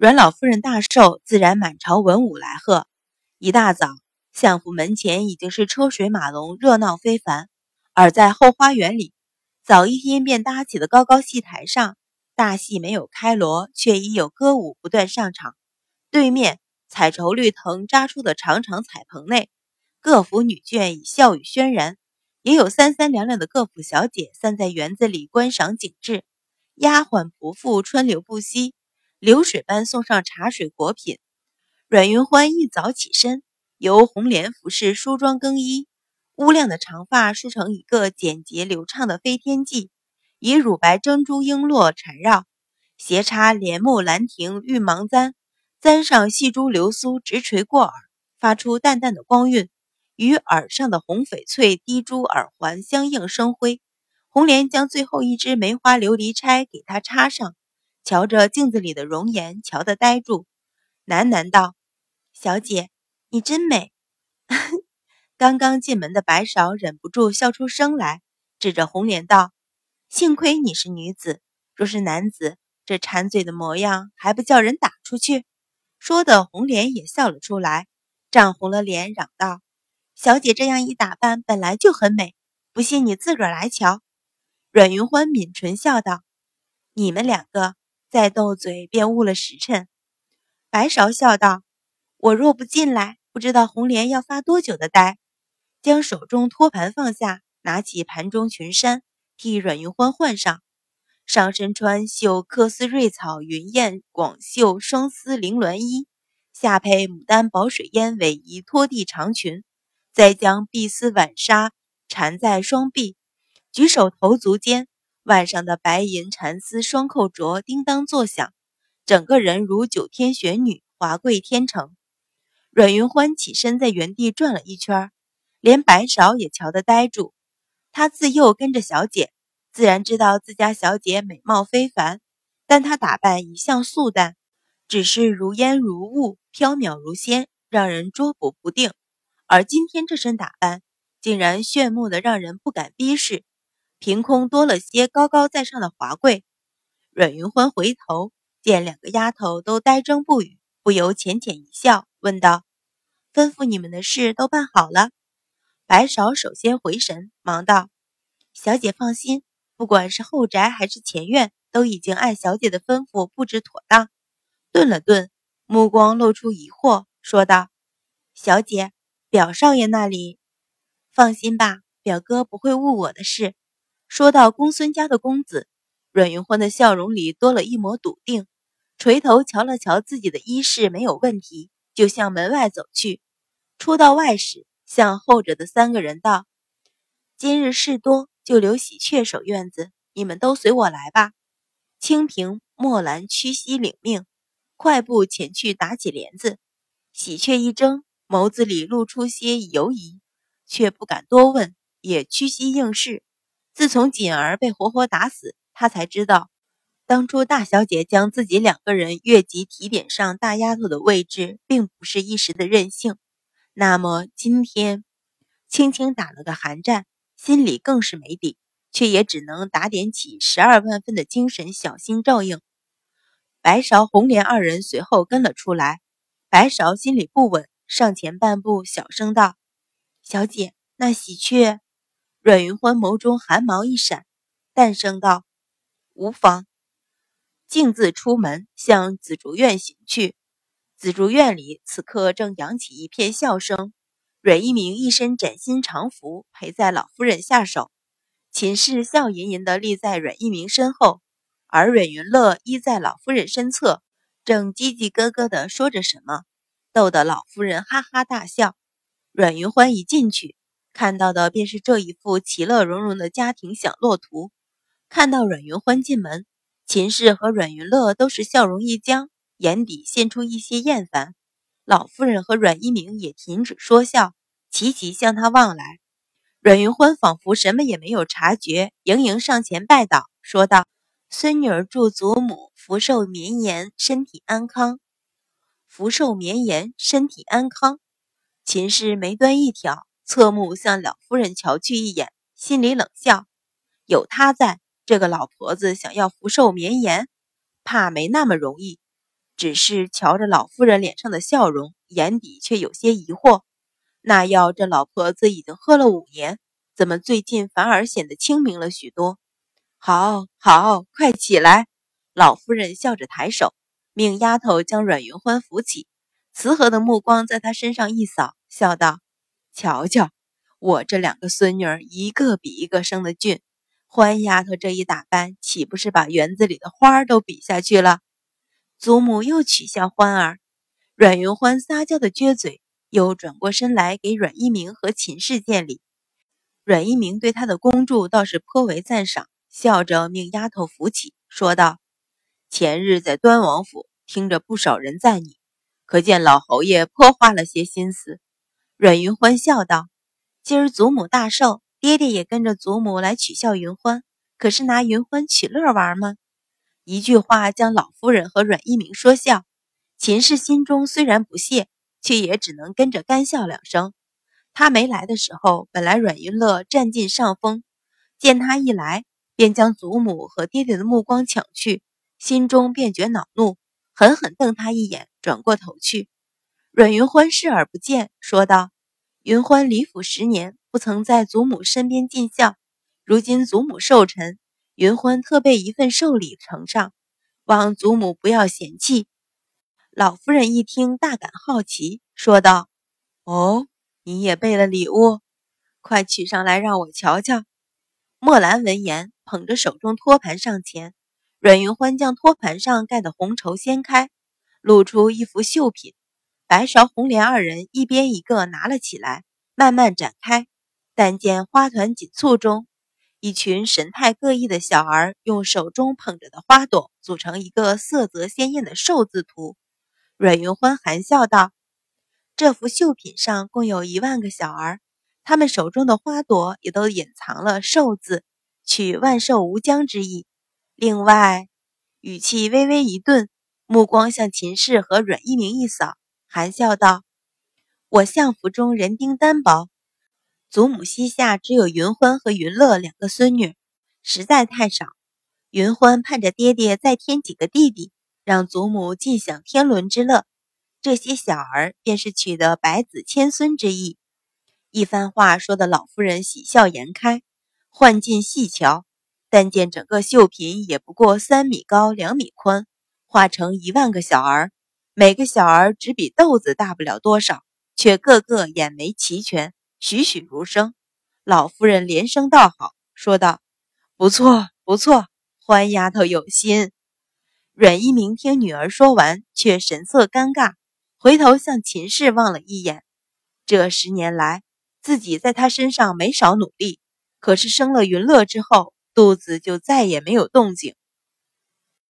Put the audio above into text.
阮老夫人大寿，自然满朝文武来贺。一大早，相府门前已经是车水马龙，热闹非凡。而在后花园里，早一天便搭起的高高戏台上，大戏没有开锣，却已有歌舞不断上场。对面彩绸绿藤扎出的长长彩棚内，各府女眷已笑语轩然，也有三三两两的各府小姐散在园子里观赏景致，丫鬟仆妇川流不息。流水般送上茶水果品。阮云欢一早起身，由红莲服侍梳妆更衣，乌亮的长发梳成一个简洁流畅的飞天髻，以乳白珍珠璎珞缠绕，斜插莲木兰亭玉芒簪，簪上细珠流苏直垂过耳，发出淡淡的光晕，与耳上的红翡翠滴珠耳环相映生辉。红莲将最后一支梅花琉璃钗给她插上。瞧着镜子里的容颜，瞧得呆住，喃喃道：“小姐，你真美。”刚刚进门的白芍忍不住笑出声来，指着红莲道：“幸亏你是女子，若是男子，这馋嘴的模样还不叫人打出去？”说的红莲也笑了出来，涨红了脸，嚷道：“小姐这样一打扮，本来就很美，不信你自个儿来瞧。”阮云欢抿唇笑道：“你们两个。”再斗嘴，便误了时辰。白芍笑道：“我若不进来，不知道红莲要发多久的呆。”将手中托盘放下，拿起盘中裙衫，替阮云欢换上。上身穿绣缂丝瑞草云燕广袖双丝绫鸾衣，下配牡丹宝水烟尾衣拖地长裙，再将碧丝晚纱缠在双臂，举手投足间。腕上的白银蚕丝双扣镯叮当作响，整个人如九天玄女，华贵天成。阮云欢起身在原地转了一圈，连白芍也瞧得呆住。他自幼跟着小姐，自然知道自家小姐美貌非凡，但她打扮一向素淡，只是如烟如雾，飘渺如仙，让人捉捕不定。而今天这身打扮，竟然炫目的让人不敢逼视。凭空多了些高高在上的华贵，阮云欢回头见两个丫头都呆怔不语，不由浅浅一笑，问道：“吩咐你们的事都办好了？”白芍首先回神，忙道：“小姐放心，不管是后宅还是前院，都已经按小姐的吩咐布置妥当。”顿了顿，目光露出疑惑，说道：“小姐，表少爷那里？放心吧，表哥不会误我的事。”说到公孙家的公子，阮云欢的笑容里多了一抹笃定，垂头瞧了瞧自己的衣饰，没有问题，就向门外走去。出到外时，向后者的三个人道：“今日事多，就留喜鹊守院子，你们都随我来吧。”清平、墨兰屈膝领命，快步前去打起帘子。喜鹊一怔，眸子里露出些犹疑，却不敢多问，也屈膝应是。自从锦儿被活活打死，他才知道，当初大小姐将自己两个人越级提点上大丫头的位置，并不是一时的任性。那么今天，轻轻打了个寒战，心里更是没底，却也只能打点起十二万分的精神，小心照应。白芍、红莲二人随后跟了出来，白芍心里不稳，上前半步，小声道：“小姐，那喜鹊。”阮云欢眸中寒芒一闪，淡声道：“无妨。”径自出门，向紫竹院行去。紫竹院里此刻正扬起一片笑声。阮一鸣一身崭新长服，陪在老夫人下手。秦氏笑吟吟地立在阮一鸣身后，而阮云乐依在老夫人身侧，正叽叽咯咯地说着什么，逗得老夫人哈哈大笑。阮云欢一进去。看到的便是这一幅其乐融融的家庭享乐图。看到阮云欢进门，秦氏和阮云乐都是笑容一僵，眼底现出一些厌烦。老夫人和阮一鸣也停止说笑，齐齐向他望来。阮云欢仿佛什么也没有察觉，盈盈上前拜倒，说道：“孙女儿祝祖母福寿绵延，身体安康。福寿绵延，身体安康。”秦氏眉端一挑。侧目向老夫人瞧去一眼，心里冷笑：有她在，这个老婆子想要福寿绵延，怕没那么容易。只是瞧着老夫人脸上的笑容，眼底却有些疑惑。那药这老婆子已经喝了五年，怎么最近反而显得清明了许多？好，好，快起来！老夫人笑着抬手，命丫头将阮云欢扶起，慈和的目光在她身上一扫，笑道：“瞧瞧，我这两个孙女儿，一个比一个生得俊。欢丫头这一打扮，岂不是把园子里的花儿都比下去了？”祖母又取笑欢儿。阮云欢撒娇的撅嘴，又转过身来给阮一鸣和秦氏见礼。阮一鸣对他的恭祝倒是颇为赞赏。笑着命丫头扶起，说道：“前日在端王府听着不少人赞你，可见老侯爷颇花了些心思。”阮云欢笑道：“今儿祖母大寿，爹爹也跟着祖母来取笑云欢，可是拿云欢取乐玩吗？”一句话将老夫人和阮一鸣说笑。秦氏心中虽然不屑，却也只能跟着干笑两声。他没来的时候，本来阮云乐占尽上风，见他一来。便将祖母和爹爹的目光抢去，心中便觉恼怒，狠狠瞪他一眼，转过头去。阮云欢视而不见，说道：“云欢离府十年，不曾在祖母身边尽孝。如今祖母寿辰，云欢特备一份寿礼呈上，望祖母不要嫌弃。”老夫人一听，大感好奇，说道：“哦，你也备了礼物，快取上来让我瞧瞧。”墨兰闻言。捧着手中托盘上前，阮云欢将托盘上盖的红绸掀开，露出一幅绣品。白芍、红莲二人一边一个拿了起来，慢慢展开。但见花团锦簇中，一群神态各异的小儿用手中捧着的花朵组成一个色泽鲜艳的寿字图。阮云欢含笑道：“这幅绣品上共有一万个小儿，他们手中的花朵也都隐藏了寿字。”取万寿无疆之意。另外，语气微微一顿，目光向秦氏和阮一鸣一扫，含笑道：“我相府中人丁单薄，祖母膝下只有云欢和云乐两个孙女，实在太少。云欢盼着爹爹再添几个弟弟，让祖母尽享天伦之乐。这些小儿便是取得百子千孙之意。”一番话说的老夫人喜笑颜开。换进细瞧，但见整个绣品也不过三米高、两米宽，画成一万个小儿，每个小儿只比豆子大不了多少，却个个眼眉齐全，栩栩如生。老夫人连声道好，说道：“不错，不错，欢丫头有心。”阮一鸣听女儿说完，却神色尴尬，回头向秦氏望了一眼。这十年来，自己在她身上没少努力。可是生了云乐之后，肚子就再也没有动静。